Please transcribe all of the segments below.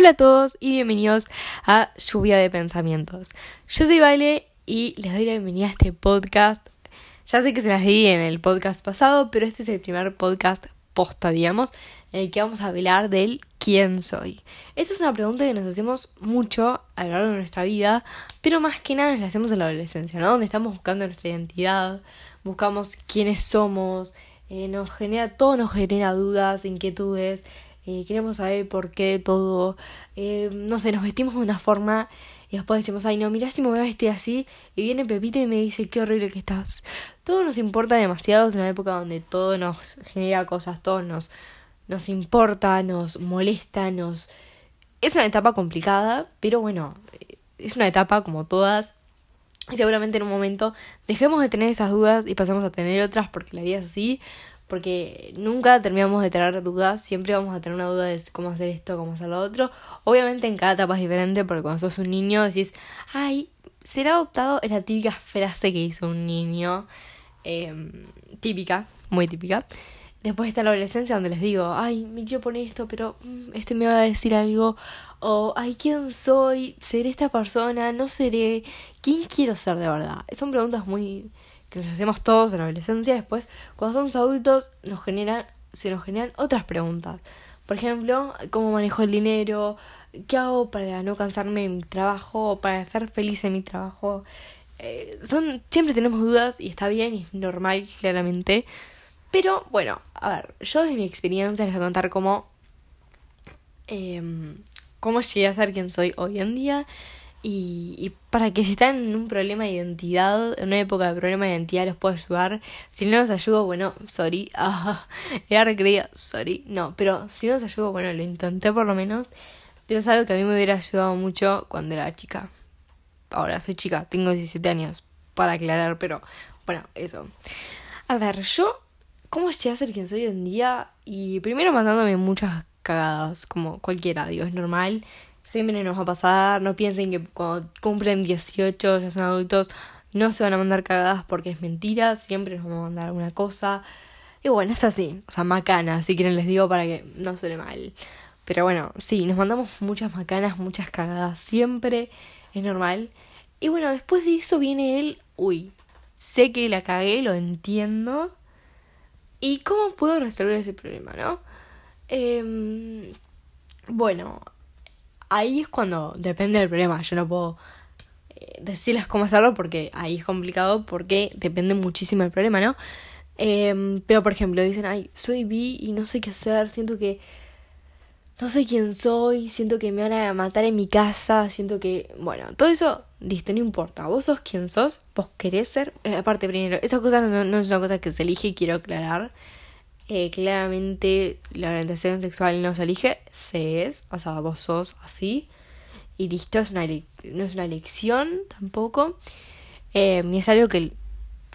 Hola a todos y bienvenidos a Lluvia de Pensamientos. Yo soy Vale y les doy la bienvenida a este podcast. Ya sé que se las di en el podcast pasado, pero este es el primer podcast posta, digamos, en el que vamos a hablar del quién soy. Esta es una pregunta que nos hacemos mucho a lo largo de nuestra vida, pero más que nada nos la hacemos en la adolescencia, ¿no? Donde estamos buscando nuestra identidad, buscamos quiénes somos, eh, nos genera, todo nos genera dudas, inquietudes, eh, queremos saber por qué todo, eh, no sé, nos vestimos de una forma y después decimos, ay no, mira si me voy a vestir así y viene Pepito y me dice, qué horrible que estás. Todo nos importa demasiado, es una época donde todo nos genera cosas, todo nos, nos importa, nos molesta, nos... Es una etapa complicada, pero bueno, es una etapa como todas. Y seguramente en un momento dejemos de tener esas dudas y pasamos a tener otras porque la vida es así porque nunca terminamos de tener dudas, siempre vamos a tener una duda de cómo hacer esto, cómo hacer lo otro. Obviamente en cada etapa es diferente, porque cuando sos un niño decís, ay, será adoptado, es la típica frase que hizo un niño, em, típica, muy típica. Después está la adolescencia donde les digo, ay, me quiero poner esto, pero mm, este me va a decir algo. O, ay, ¿quién soy? ¿Seré esta persona? ¿No seré? ¿Quién quiero ser de verdad? Son preguntas muy que nos hacemos todos en la adolescencia, después cuando somos adultos nos genera, se nos generan otras preguntas. Por ejemplo, ¿cómo manejo el dinero? ¿Qué hago para no cansarme en mi trabajo? ¿Para ser feliz en mi trabajo? Eh, son, siempre tenemos dudas y está bien y es normal, claramente. Pero bueno, a ver, yo desde mi experiencia les voy a contar cómo, eh, cómo llegué a ser quien soy hoy en día y, y, para que si están en un problema de identidad, en una época de problema de identidad, los puedo ayudar. Si no los ayudo, bueno, sorry. Ah, era recreía, sorry. No, pero si no los ayudo, bueno, lo intenté por lo menos. Pero es algo que a mí me hubiera ayudado mucho cuando era chica. Ahora soy chica, tengo 17 años, para aclarar, pero bueno, eso. A ver, yo, ¿cómo llegué a ser quien soy hoy en día? Y primero mandándome muchas cagadas, como cualquiera, digo, es normal siempre nos va a pasar. No piensen que cuando cumplen 18 ya son adultos, no se van a mandar cagadas porque es mentira. Siempre nos vamos a mandar alguna cosa. Y bueno, es así. O sea, macana, si quieren les digo para que no suene mal. Pero bueno, sí, nos mandamos muchas macanas, muchas cagadas. Siempre es normal. Y bueno, después de eso viene el, uy, sé que la cagué, lo entiendo. ¿Y cómo puedo resolver ese problema, no? Eh, bueno, ahí es cuando depende del problema. Yo no puedo eh, decirles cómo hacerlo porque ahí es complicado porque depende muchísimo del problema, ¿no? Em, pero por ejemplo, dicen, ay, soy bi y no sé qué hacer, siento que no sé quién soy, siento que me van a matar en mi casa, siento que, bueno, todo eso, listo, no importa, vos sos quien sos, vos querés ser, eh, aparte primero, esa cosa no, no, es una cosa que se elige, quiero aclarar, eh, claramente la orientación sexual no se elige, se es, o sea, vos sos así. Y listo, es una no es una elección tampoco. Ni es algo que,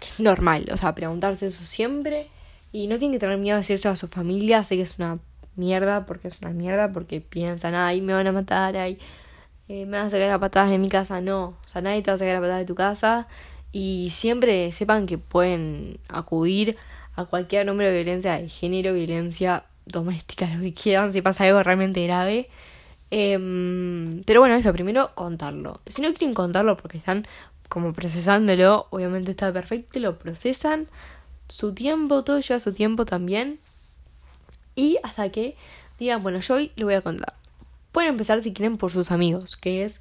es normal, o sea, preguntarse eso siempre. Y no tienen que tener miedo de decirlo a su familia, sé que es una mierda, porque es una mierda, porque piensan, ay, me van a matar, ay, eh, me van a sacar a patadas de mi casa. No, o sea, nadie te va a sacar a patadas de tu casa. Y siempre sepan que pueden acudir a cualquier número de violencia de género, violencia doméstica, lo que quieran, si pasa algo realmente grave. Em, pero bueno, eso, primero contarlo. Si no quieren contarlo porque están como procesándolo, obviamente está perfecto, lo procesan. Su tiempo, todo lleva su tiempo también. Y hasta que digan, bueno, yo hoy lo voy a contar. Pueden empezar si quieren por sus amigos, que es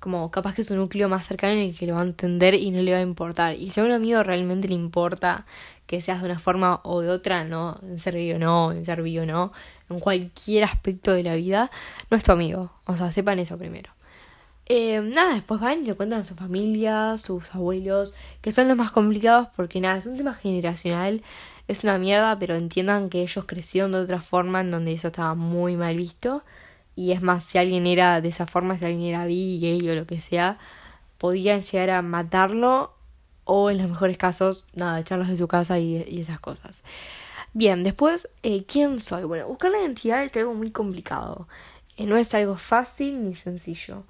como capaz que es un núcleo más cercano en el que lo va a entender y no le va a importar. Y si a un amigo realmente le importa que seas de una forma o de otra, no, en ser o no, en ser o no, en cualquier aspecto de la vida, no es tu amigo. O sea, sepan eso primero. Eh, nada, después van y le cuentan a su familia, sus abuelos, que son los más complicados porque nada, es un tema generacional, es una mierda, pero entiendan que ellos crecieron de otra forma en donde eso estaba muy mal visto. Y es más, si alguien era de esa forma, si alguien era gay o lo que sea, podían llegar a matarlo o en los mejores casos, nada, echarlos de su casa y, esas cosas. Bien, después, eh, ¿quién soy? Bueno, buscar la identidad es algo muy complicado. Eh, no es algo fácil ni sencillo.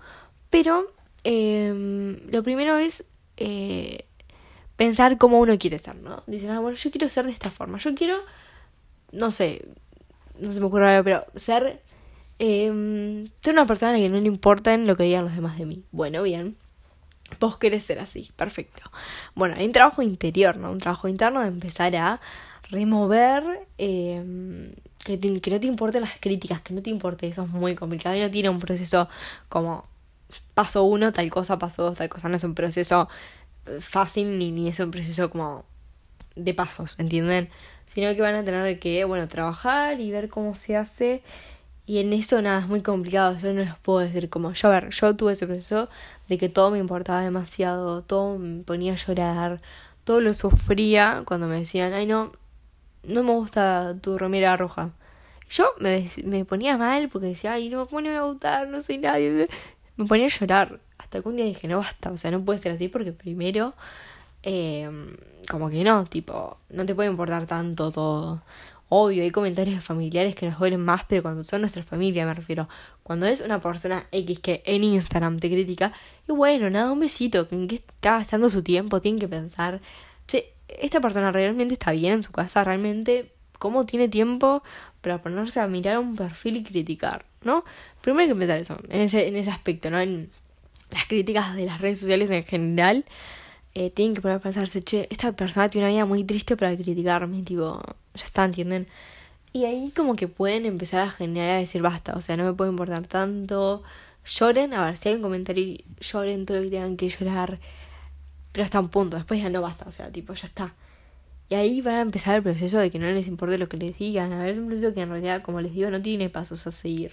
Pero em, lo primero es eh, pensar cómo uno quiere ser, ¿no? Dicen, ah, bueno, yo quiero ser de esta forma. Yo quiero, no sé, no se me ocurre pero ser Eh, soy una persona a la que no le importa lo que digan los demás de mí. Bueno, bien. Vos querés ser así, perfecto. Bueno, hay un trabajo interior, ¿no? Un trabajo interno de empezar a remover eh, que, que no te importen las críticas, que no te importe, eso es muy complicado y no tiene un proceso como paso uno, tal cosa, paso dos, tal cosa, no es un proceso fácil ni, ni es un proceso como de pasos, ¿entienden? Sino que van a tener que, bueno, trabajar y ver cómo se hace. Y en eso nada, es muy complicado. Yo no les puedo decir como, yo a ver, yo tuve ese proceso de que todo me importaba demasiado, todo me ponía a llorar, todo lo sufría cuando me decían, ay no, no me gusta tu remera roja. Yo me, me ponía mal porque decía, ay no, ¿cómo no me va a gustar? No soy nadie. Me ponía a llorar. Hasta que un día dije, no basta, o sea, no puede ser así porque primero eh, como que no, tipo, no te puede importar tanto todo. Obvio, hay comentarios familiares que nos duelen más, pero cuando son nuestra familia, me refiero. Cuando es una persona X que en Instagram te critica, y bueno, nada, un besito, en qué está gastando su tiempo, tienen que pensar, che, esta persona realmente está bien en su casa, realmente, ¿cómo tiene tiempo para ponerse a mirar un perfil y criticar? ¿No? Primero hay que pensar eso, en ese, en ese aspecto, ¿no? En las críticas de las redes sociales en general eh, tienen que poner a pensarse, che, esta persona tiene una vida muy triste para criticarme, tipo, ya está, ¿entienden? Y ahí como que pueden empezar a generar a decir, basta, o sea, no me puede importar tanto, lloren, a ver, si hay un comentario, lloren todo lo que tengan que llorar, pero hasta un punto, después ya no basta, o sea, tipo, ya está. Y ahí van a empezar el proceso de que no les importe lo que les digan, a ver, es un proceso que en realidad, como les digo, no tiene pasos a seguir.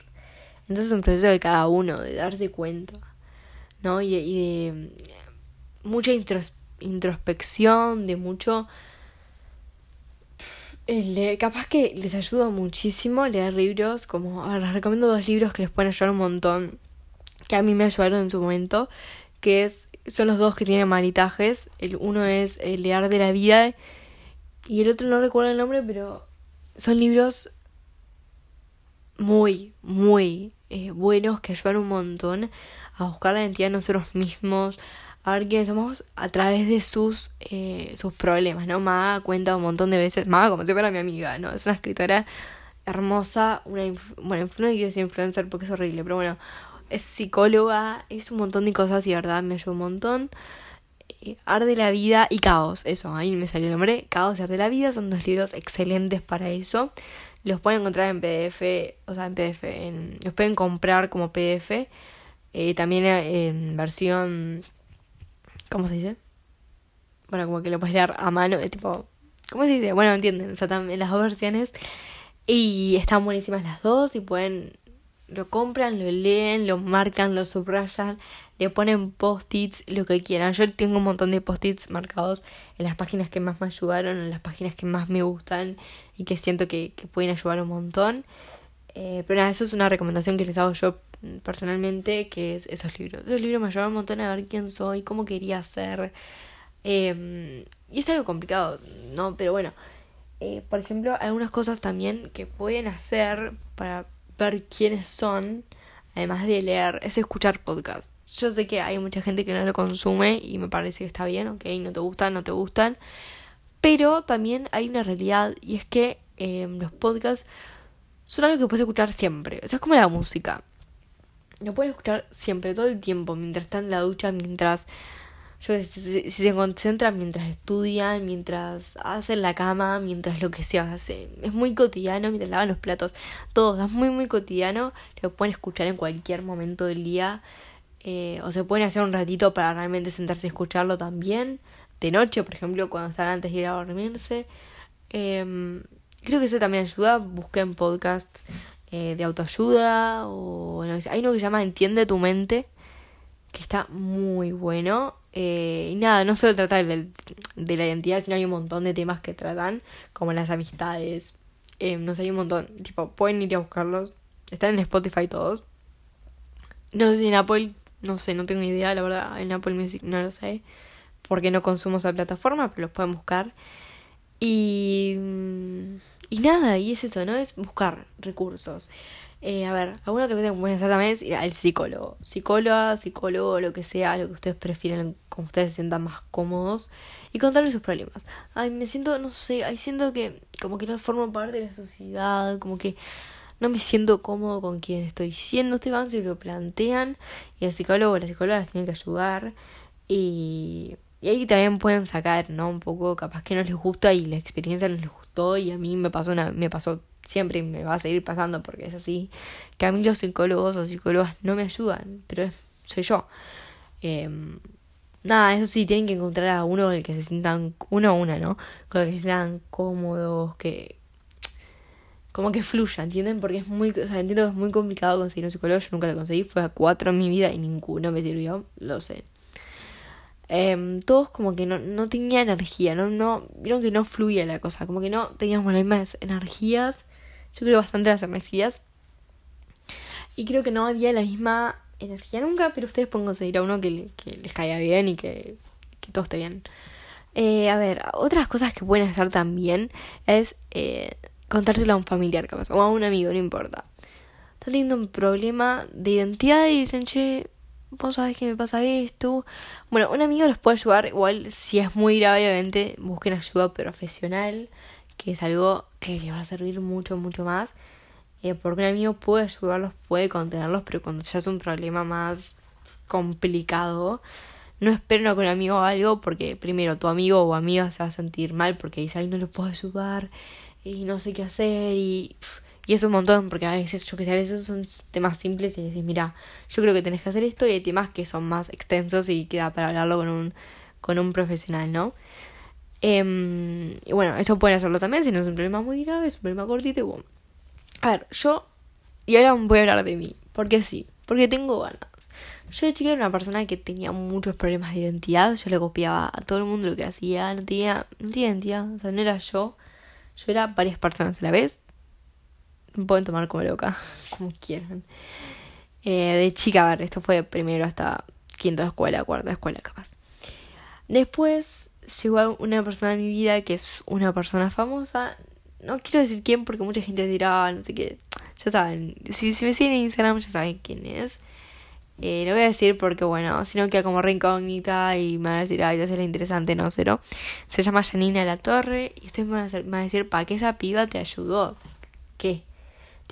Entonces es un proceso de cada uno, de darse cuenta, ¿no? Y, y de mucha introspección, de mucho... Eh, capaz que les ayuda muchísimo leer libros, como les recomiendo dos libros que les pueden ayudar un montón, que a mí me ayudaron en su momento, que es son los dos que tienen malitajes, el uno es El lear de la vida y el otro no recuerdo el nombre, pero son libros muy, muy eh, buenos que ayudan un montón a buscar la identidad de nosotros mismos, a ver quiénes somos a través de sus, eh, sus problemas, ¿no? Maga cuenta un montón de veces, Maga como si fuera mi amiga, ¿no? Es una escritora hermosa, una, bueno, no quiero decir influencer porque es horrible, pero bueno, es psicóloga, es un montón de cosas y verdad me ayuda un montón. Eh, Arde la vida y Caos, eso, ahí me salió el nombre, Caos y Arde la vida, son dos libros excelentes para eso. Los pueden encontrar en PDF, o sea, en PDF, en, los pueden comprar como PDF, eh, también en versión ¿Cómo se dice? Bueno, como que lo puedes leer a mano, es tipo. ¿Cómo se dice? Bueno, entienden, o sea, también las dos versiones. Y están buenísimas las dos y pueden. Lo compran, lo leen, lo marcan, lo subrayan, le ponen post-its, lo que quieran. Yo tengo un montón de post-its marcados en las páginas que más me ayudaron, en las páginas que más me gustan y que siento que, que pueden ayudar un montón. Eh, pero nada, eso es una recomendación que les hago yo personalmente, que es esos libros. Esos libros me ayudaron un montón a ver quién soy, cómo quería ser. Em, y es algo complicado, ¿no? Pero bueno, eh, por ejemplo, algunas cosas también que pueden hacer para ver quiénes son, además de leer, es escuchar podcasts. Yo sé que hay mucha gente que no lo consume y me parece que está bien, ok, no te gustan, no te gustan. Pero también hay una realidad y es que em, los podcasts son algo que puedes escuchar siempre. O sea, es como la música. Lo pueden escuchar siempre, todo el tiempo, mientras están en la ducha, mientras yo si, si, se concentran mientras estudian, mientras hacen la cama, mientras lo que sea, hace, es muy cotidiano, mientras lavan los platos, todo, es muy muy cotidiano, lo pueden escuchar en cualquier momento del día, eh, o se pueden hacer un ratito para realmente sentarse y escucharlo también, de noche, por ejemplo, cuando están antes de ir a dormirse. Eh, creo que eso también ayuda, busquen podcasts eh, de autoayuda o no, hay uno que se llama Entiende tu mente que está muy bueno. Eh, y nada no solo trata de, de, la identidad sino hay un montón de temas que tratan como las amistades. Eh, no sé hay un montón. Tipo pueden ir a buscarlos. Están en Spotify todos. No sé si en Apple no sé no tengo ni idea la verdad. En Apple Music no lo sé porque no consumo esa plataforma pero los pueden buscar y, y nada, y es eso, ¿no? Es buscar recursos. Eh, a ver, alguna otra cosa que pueden hacer también es ir al psicólogo. Psicóloga, psicólogo, lo que sea, lo que ustedes prefieren, como ustedes se sientan más cómodos. Y contarles sus problemas. Ay, me siento, no sé, ay, siento que como que no formo parte de la sociedad, como que no me siento cómodo con quien estoy siendo, ustedes van, lo plantean y el psicólogo o la psicóloga les tiene que ayudar y, y ahí también pueden sacar, ¿no? Un poco, capaz que no les gusta y la experiencia no les gustó y a mí me pasó, una, me pasó siempre y me va a seguir pasando porque es así, que a mí los psicólogos o psicólogas no me ayudan, pero soy yo. Eh, nada, eso sí, tienen que encontrar a uno con el que se sientan, uno a una, ¿no? Con el que se sientan cómodos, que como que fluya, ¿entienden? Porque es muy, o sea, entiendo que es muy complicado conseguir un psicólogo, yo nunca lo conseguí, fue a cuatro en mi vida y ninguno me sirvió, lo sé. Eh, todos como que no, no tenía energía, no, no, vieron que no fluía la cosa, como que no teníamos las mismas energías, yo creo bastante las energías, y creo que no había la misma energía nunca, pero ustedes pueden conseguir a uno que, que les caiga bien y que, que todo esté bien. Eh, a ver, otras cosas que pueden hacer también es eh, contárselo a un familiar, capaz, o a un amigo, no importa. Está teniendo un problema de identidad y dicen, che, vos sabés que me pasa esto. Bueno, un amigo los puede ayudar, igual si es muy grave, obviamente busquen ayuda profesional, que es algo que les va a servir mucho, mucho más. Eh, porque un amigo puede ayudarlos, puede contenerlos, pero cuando ya es un problema más complicado, no esperen a que un amigo haga algo porque primero tu amigo o amiga se va a sentir mal porque dice, ay, no lo puedo ayudar y no sé qué hacer y, y es un montón porque a veces, yo que sé, a veces son temas simples y decís, mira, yo creo que tenés que hacer esto y hay temas que son más extensos y queda para hablarlo con un, con un profesional, ¿no? Eh, y bueno, eso pueden hacerlo también si no es un problema muy grave, es un problema cortito y bueno. A ver, yo. Y ahora voy a hablar de mí. Porque sí. Porque tengo ganas. Yo de chica era una persona que tenía muchos problemas de identidad. Yo le copiaba a todo el mundo lo que hacía. No tenía, no tenía identidad. O sea, no era yo. Yo era varias personas a la vez. Me pueden tomar como loca. como quieran. Eh, de chica, a ver, esto fue primero hasta quinto de escuela, cuarta escuela, capaz. Después llegó una persona en mi vida que es una persona famosa no quiero decir quién porque mucha gente dirá, no sé qué. Ya saben, si, si me siguen en Instagram ya saben quién es. Eh, lo voy a decir porque, bueno, si no queda como re incógnita y me van a decir, ay, ya la interesante, no, cero. Se llama Janina La Torre y ustedes me van, a van a decir, ¿para qué esa piba te ayudó? ¿Qué?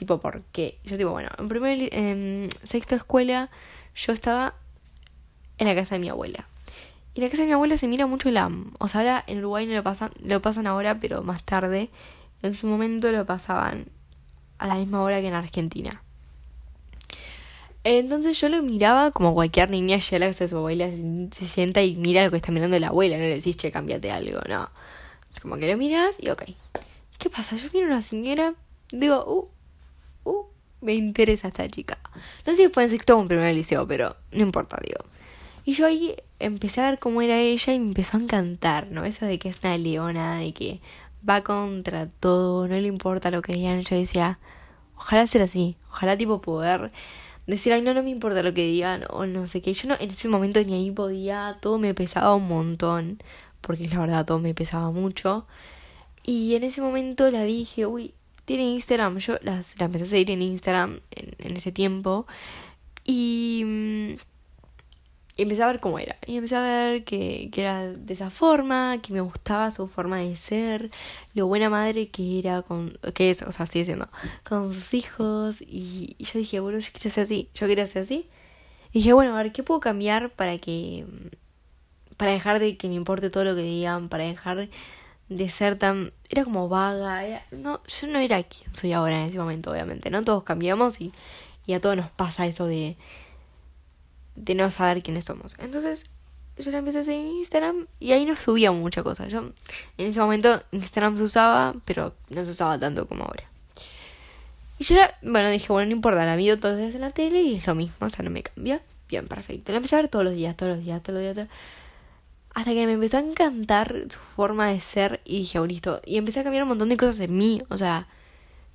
Tipo, ¿por qué? Yo digo, bueno, en primer, en sexto escuela yo estaba en la casa de mi abuela. Y la casa de mi abuela se mira mucho la... O sea, ahora en Uruguay no lo pasan, lo pasan ahora, pero más tarde en su momento lo pasaban a la misma hora que en Argentina. Entonces yo lo miraba como cualquier niña ya la que su abuela se sienta y mira lo que está mirando la abuela, no le decís, che, cámbiate algo, no. Como que lo miras y ok. ¿Qué pasa? Yo miro a una señora, digo, uh, uh, me interesa esta chica. No sé si fue en sexto o en primer liceo, pero no importa, digo. Y yo ahí empecé a ver cómo era ella y me empezó a encantar, ¿no? Eso de que es una leona, de que va contra todo, no le importa lo que digan. Yo decía, ojalá ser así, ojalá tipo poder decir, ay, no, no me importa lo que digan, o no sé qué. Yo no, en ese momento ni ahí podía, todo me pesaba un montón, porque la verdad todo me pesaba mucho. Y en ese momento la dije, uy, tiene Instagram. Yo la, la empecé a seguir en Instagram en, en ese tiempo. Y mm, y empecé a ver cómo era. Y empecé a ver que, que, era de esa forma, que me gustaba su forma de ser, lo buena madre que era con, que es, o sea, sigue siendo, con sus hijos. Y, yo dije, bueno, yo quería ser así, yo quería ser así. Dije, bueno, a ver, ¿qué puedo cambiar para que, para dejar de que me importe todo lo que digan, para dejar de ser tan, era como vaga, no, yo no era quien soy ahora en ese momento, obviamente, ¿no? Todos cambiamos y, y a todos nos pasa eso de de no saber quiénes somos. Entonces yo la empecé a seguir en Instagram y ahí no subía mucha cosa. Yo en ese momento Instagram se usaba, pero no se usaba tanto como ahora. Y yo era, bueno, dije, bueno, no importa, la vi todos los días en la tele y es lo mismo, o sea, no me cambia. Bien, perfecto. La empecé a ver todos los días, todos los días, todos los días. Hasta que me empezó a encantar su forma de ser y dije, oh, listo. Y empecé a cambiar un montón de cosas en mí, o sea,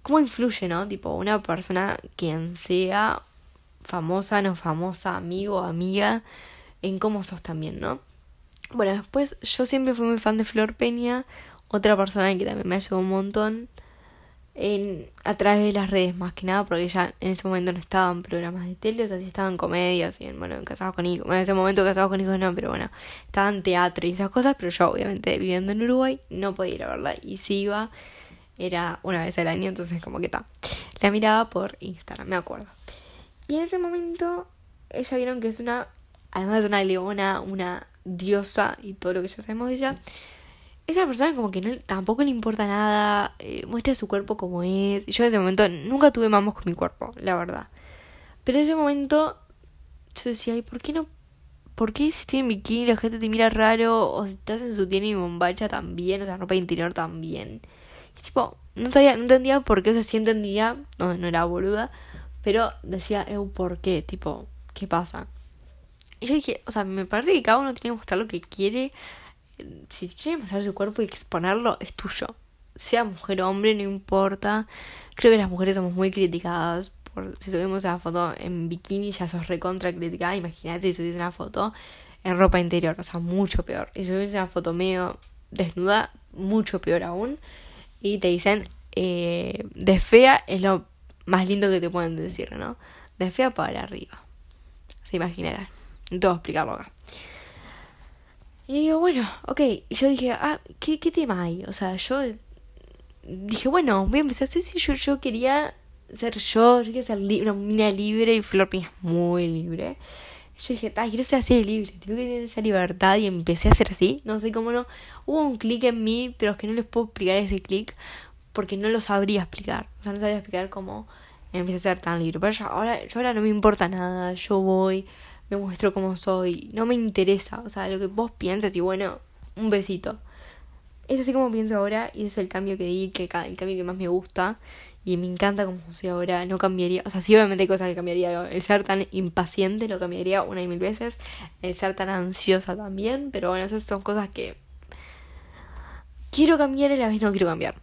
cómo influye, ¿no? Tipo, una persona, quien sea, famosa, no famosa, amigo, amiga, en cómo sos también, ¿no? Bueno, después yo siempre fui muy fan de Flor Peña, otra persona que también me ayudó un montón en, a través de las redes más que nada, porque ya en ese momento no estaban programas de tele, o sea, sí estaban comedias, y en, bueno, en Casados con Hijos, bueno, en ese momento Casados con Hijos no, pero bueno, estaban teatro y esas cosas, pero yo obviamente viviendo en Uruguay no podía ir a verla, y si iba era una vez al año, entonces como que está. La miraba por Instagram, me acuerdo. Y en ese momento, ella vieron que es una, además de una leona, una diosa y todo lo que ya sabemos de ella. Esa persona como que no, tampoco le importa nada, eh, muestra su cuerpo como es. Yo en ese momento nunca tuve mamos con mi cuerpo, la verdad. Pero en ese momento yo decía, ¿y por qué no? ¿Por qué si estoy en bikini la gente te mira raro? O si estás en su tienda y bombacha también, o sea, ropa interior también. Y tipo, no sabía, no entendía por qué, o sea, sí entendía, no, no era boluda, pero decía, eu, ¿por qué? Tipo, ¿qué pasa? Y yo dije, o sea, me parece que cada uno tiene que mostrar lo que quiere. Si quiere mostrar su cuerpo y exponerlo, es tuyo. Sea mujer o hombre, no importa. Creo que las mujeres somos muy criticadas si subimos esa foto en bikini ya sos recontra criticada, imagínate si subís una foto en ropa interior, o sea, mucho peor. Y si subís una foto medio desnuda, mucho peor aún. Y te dicen, eh, de fea es lo más lindo que te pueden decir, ¿no? De fea para arriba. Se imaginarán. No te voy a explicarlo acá. Y digo, bueno, ok. Y yo dije, ah, ¿qué, qué tema hay? O sea, yo dije, bueno, voy a empezar a hacer si yo, yo quería ser yo, yo quería ser una mina libre y Flor es muy libre. Yo dije, ay, quiero ser así de libre, tengo que tener esa libertad y empecé a ser así. No sé cómo no. Hubo un clic en mí, pero es que no les puedo explicar ese clic porque no lo sabría explicar. O sea, no sabría explicar cómo empecé a ser tan libre. Pero ahora, yo ahora no me importa nada, yo voy, me muestro cómo soy, no me interesa. O sea, lo que vos piensas y bueno, un besito. Es así como pienso ahora y es el cambio que di, que el cambio que más me gusta y me encanta como soy ahora, no cambiaría, o sea, sí obviamente hay cosas que cambiaría, el ser tan impaciente lo cambiaría una y mil veces, el ser tan ansiosa también, pero bueno, esas son cosas que quiero cambiar y a la vez no quiero cambiar,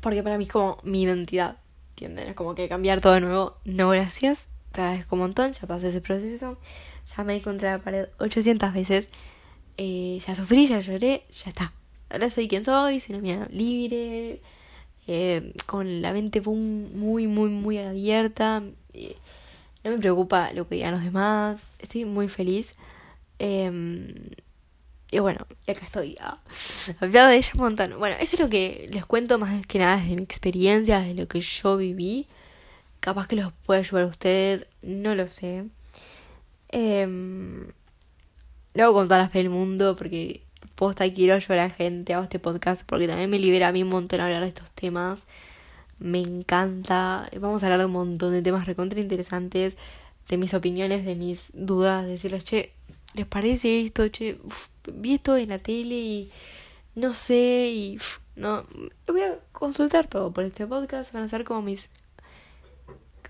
porque para mí es como mi identidad, ¿entienden? Es como que cambiar todo de nuevo, no gracias, agradezco un montón, ya pasé ese proceso, ya me di contra la pared 800 veces, eh, ya sufrí, ya lloré, ya está. Ahora soy quien soy, soy una mía libre, eh, con la mente muy, muy, muy abierta. Eh, no me preocupa lo que digan los demás. Estoy muy feliz. Em, y bueno, acá estoy. Ah, hablado de ella un montón. Bueno, eso es lo que les cuento más que nada desde mi experiencia, de lo que yo viví. Capaz que los puede ayudar a ustedes, no lo sé. Eh, lo hago con toda la fe del mundo porque posta quiero ayudar a gente, hago este podcast porque también me libera a mí un montón hablar de estos temas. Me encanta. Vamos a hablar de un montón de temas recontra interesantes, de mis opiniones, de mis dudas, de decirles, che, ¿les parece esto? Che, vi esto en la tele y no sé y no, voy a consultar todo por este podcast, van a ser como mis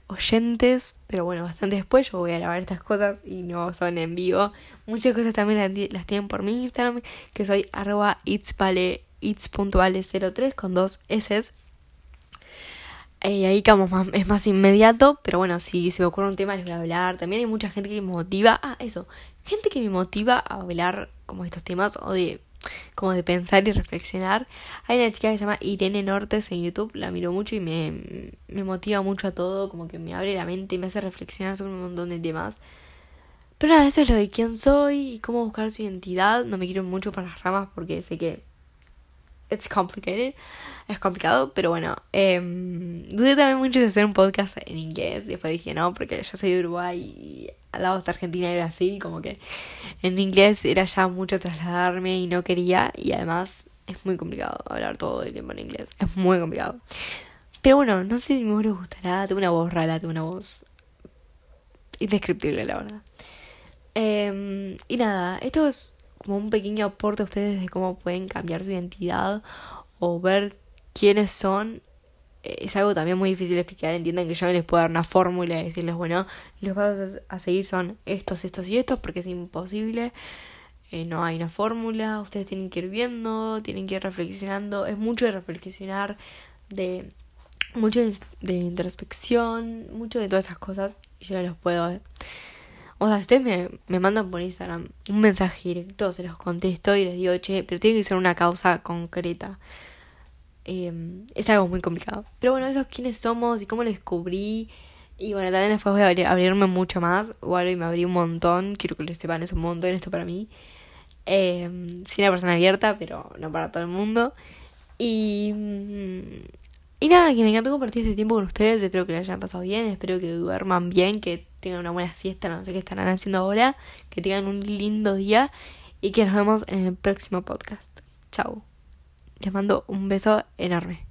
oyentes, pero bueno, bastante después yo voy a grabar estas cosas y no son en vivo. Muchas cosas también las, tienen por mi Instagram, que soy arroba itsvale, its.vale03 con dos S. Y ahí como más, es más inmediato, pero bueno, si se me ocurre un tema les voy a hablar. También hay mucha gente que me motiva, ah, eso, gente que me motiva a hablar como estos temas o de como de pensar y reflexionar. Hay una chica que se llama Irene Nortes en YouTube, la miro mucho y me, me motiva mucho a todo, como que me abre la mente y me hace reflexionar sobre un montón de temas. Pero nada, eso es lo de quién soy y cómo buscar su identidad. No me quiero mucho para las ramas porque sé que it's complicated. Es complicado, pero bueno. Eh, dudé también mucho de hacer un podcast en inglés. Después dije no, porque yo soy de Uruguay y al lado de Argentina y Brasil. Como que en inglés era ya mucho trasladarme y no quería. Y además es muy complicado hablar todo el tiempo en inglés. Es muy complicado. Pero bueno, no sé si me gustará. Tengo una voz rara, tengo una voz indescriptible, la verdad. Eh, y nada, esto es como un pequeño aporte a ustedes de cómo pueden cambiar su identidad o ver quiénes son. Eh, es algo también muy difícil de explicar. Entiendan que yo no les puedo dar una fórmula y decirles, bueno, los pasos a seguir son estos, estos y estos, porque es imposible. Eh, no hay una fórmula. Ustedes tienen que ir viendo, tienen que ir reflexionando. Es mucho de reflexionar, de mucho de, introspección, mucho de todas esas cosas. Yo no los puedo. O sea, ustedes me, me mandan por Instagram un mensaje directo, se los contesto y les digo, che, pero tiene que ser una causa concreta. Em, es algo muy complicado. Pero bueno, eso es quiénes somos y cómo lo descubrí. Y bueno, también después voy a abrirme mucho más. Igual y me abrí un montón. Quiero que lo sepan, es un montón esto para mí. Eh, una persona abierta, pero no para todo el mundo. Y, Y nada, que me encantó compartir este tiempo con ustedes. Espero que lo hayan pasado bien. Espero que duerman bien. Que tengan una buena siesta. No sé qué estarán haciendo ahora. Que tengan un lindo día. Y que nos vemos en el próximo podcast. Chao. Les mando un beso enorme.